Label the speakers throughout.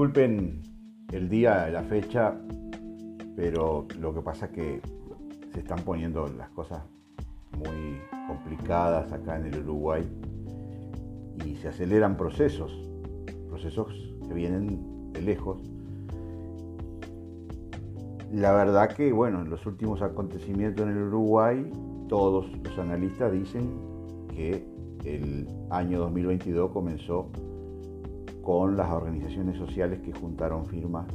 Speaker 1: Disculpen el día, la fecha, pero lo que pasa es que se están poniendo las cosas muy complicadas acá en el Uruguay y se aceleran procesos, procesos que vienen de lejos. La verdad que, bueno, en los últimos acontecimientos en el Uruguay, todos los analistas dicen que el año 2022 comenzó con las organizaciones sociales que juntaron firmas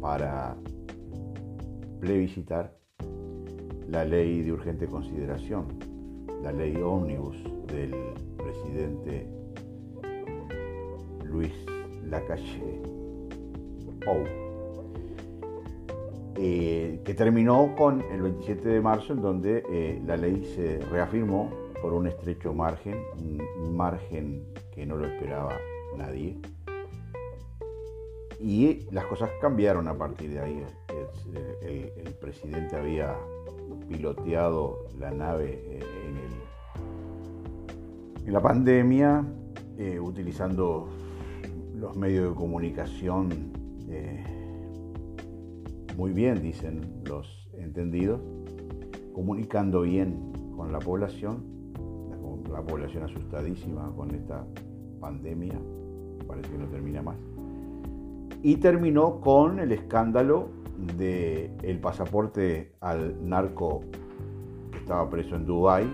Speaker 1: para plebiscitar la ley de urgente consideración, la ley ómnibus del presidente Luis Lacalle Pou, eh, que terminó con el 27 de marzo en donde eh, la ley se reafirmó por un estrecho margen, un margen que no lo esperaba nadie. Y las cosas cambiaron a partir de ahí. El, presidente había piloteado la nave eh, en, la pandemia, eh, utilizando los medios de comunicación eh, muy bien, dicen los entendidos, comunicando bien con la población, la población asustadísima con esta pandemia, parece que no termina más. Y terminó con el escándalo del el pasaporte al narco que estaba preso en Dubái,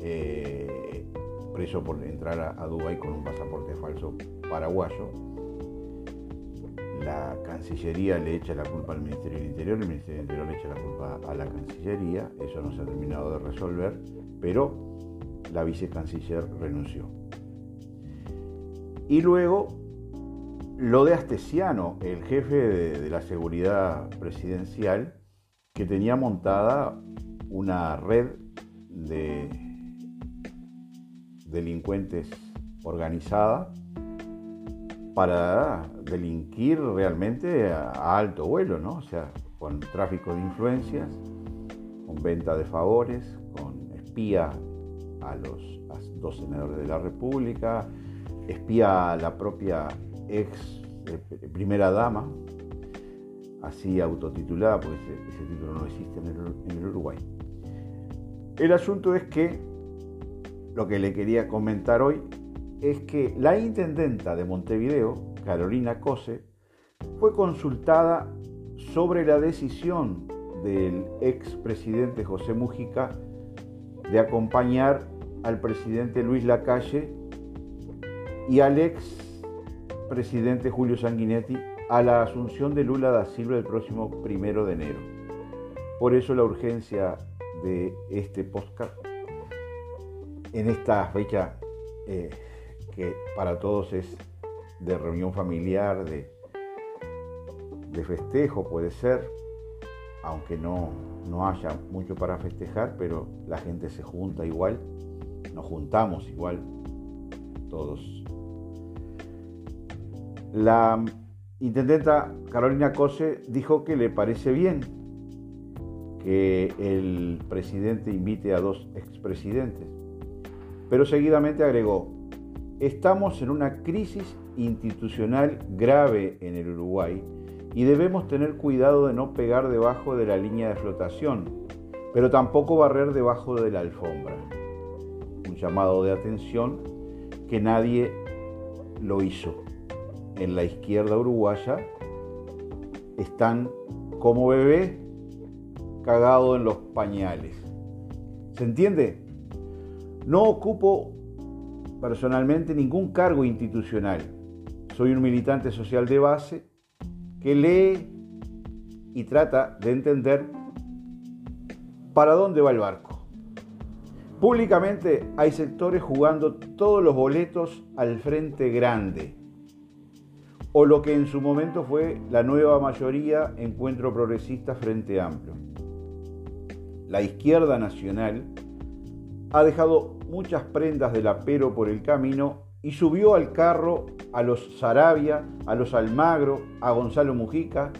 Speaker 1: eh, preso por entrar a, a Dubái con un pasaporte falso paraguayo. La Cancillería le echa la culpa al Ministerio del Interior, el Ministerio del Interior le echa la culpa a la Cancillería, eso no se ha terminado de resolver, pero la vicecanciller renunció. Y luego lo de Astesiano, el jefe de, la seguridad presidencial, que tenía montada una red de delincuentes organizada para delinquir realmente a, alto vuelo, ¿no? O sea, con tráfico de influencias, con venta de favores, con espía a los dos senadores de la República, espía a la propia ex eh, primera dama, así autotitulada, porque ese, título no existe en el, Uruguay. El asunto es que lo que le quería comentar hoy es que la intendenta de Montevideo, Carolina Cose, fue consultada sobre la decisión del expresidente José Mujica de acompañar al presidente Luis Lacalle y al ex presidente Julio Sanguinetti a la asunción de Lula da Silva el próximo primero de enero. Por eso la urgencia de este podcast en esta fecha eh, que para todos es de reunión familiar, de, de festejo puede ser, aunque no, no haya mucho para festejar, pero la gente se junta igual, nos juntamos igual todos la intendenta Carolina Cose dijo que le parece bien que el presidente invite a dos expresidentes, pero seguidamente agregó, estamos en una crisis institucional grave en el Uruguay y debemos tener cuidado de no pegar debajo de la línea de flotación, pero tampoco barrer debajo de la alfombra. Un llamado de atención que nadie lo hizo en la izquierda uruguaya están como bebé cagado en los pañales. ¿Se entiende? No ocupo personalmente ningún cargo institucional. Soy un militante social de base que lee y trata de entender para dónde va el barco. Públicamente hay sectores jugando todos los boletos al frente grande o lo que en su momento fue la nueva mayoría Encuentro Progresista Frente Amplio. La izquierda nacional ha dejado muchas prendas del apero por el camino y subió al carro a los Sarabia, a los Almagro, a Gonzalo Mujica,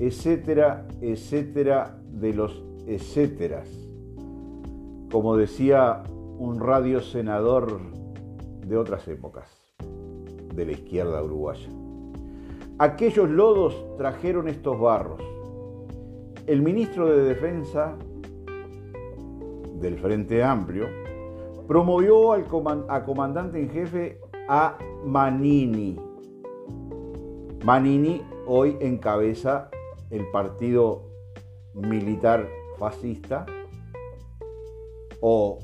Speaker 1: etcétera, etcétera, de los etcéteras. Como decía un radio senador de otras épocas, de la izquierda uruguaya. Aquellos lodos trajeron estos barros. El ministro de Defensa del Frente Amplio promovió al a comandante en jefe a Manini. Manini hoy encabeza el partido militar fascista o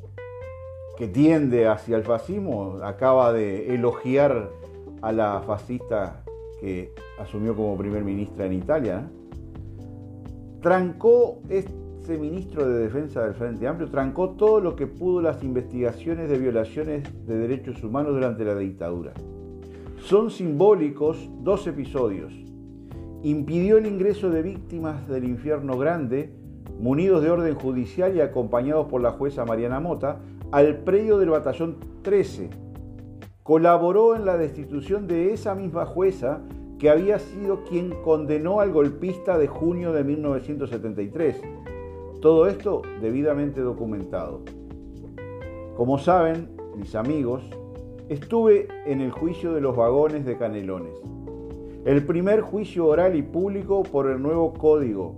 Speaker 1: que tiende hacia el fascismo, acaba de elogiar a la fascista asumió como primer ministra en Italia. Trancó ese ministro de Defensa del Frente Amplio, trancó todo lo que pudo las investigaciones de violaciones de derechos humanos durante la dictadura. Son simbólicos dos episodios. Impidió el ingreso de víctimas del infierno grande, munidos de orden judicial y acompañados por la jueza Mariana Mota, al predio del batallón 13. Colaboró en la destitución de esa misma jueza que había sido quien condenó al golpista de junio de 1973. Todo esto debidamente documentado. Como saben, mis amigos, estuve en el juicio de los vagones de Canelones. El primer juicio oral y público por el nuevo código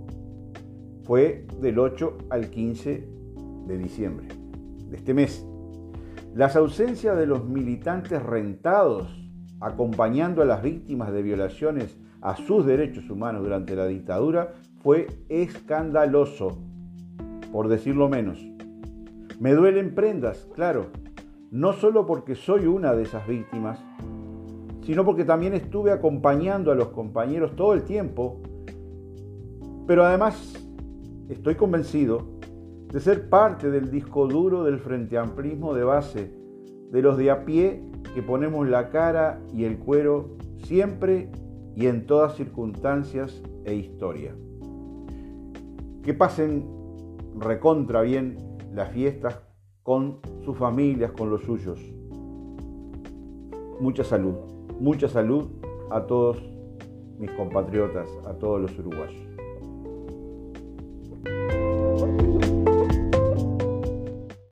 Speaker 1: fue del 8 al 15 de diciembre de este mes. Las ausencias de los militantes rentados acompañando a las víctimas de violaciones a sus derechos humanos durante la dictadura fue escandaloso, por decirlo menos. Me duelen prendas, claro, no solo porque soy una de esas víctimas, sino porque también estuve acompañando a los compañeros todo el tiempo, pero además estoy convencido de ser parte del disco duro del Frente Amplismo de base, de los de a pie que ponemos la cara y el cuero siempre y en todas circunstancias e historia. Que pasen recontra bien las fiestas con sus familias, con los suyos. Mucha salud mucha salud a todos mis compatriotas, a todos los uruguayos.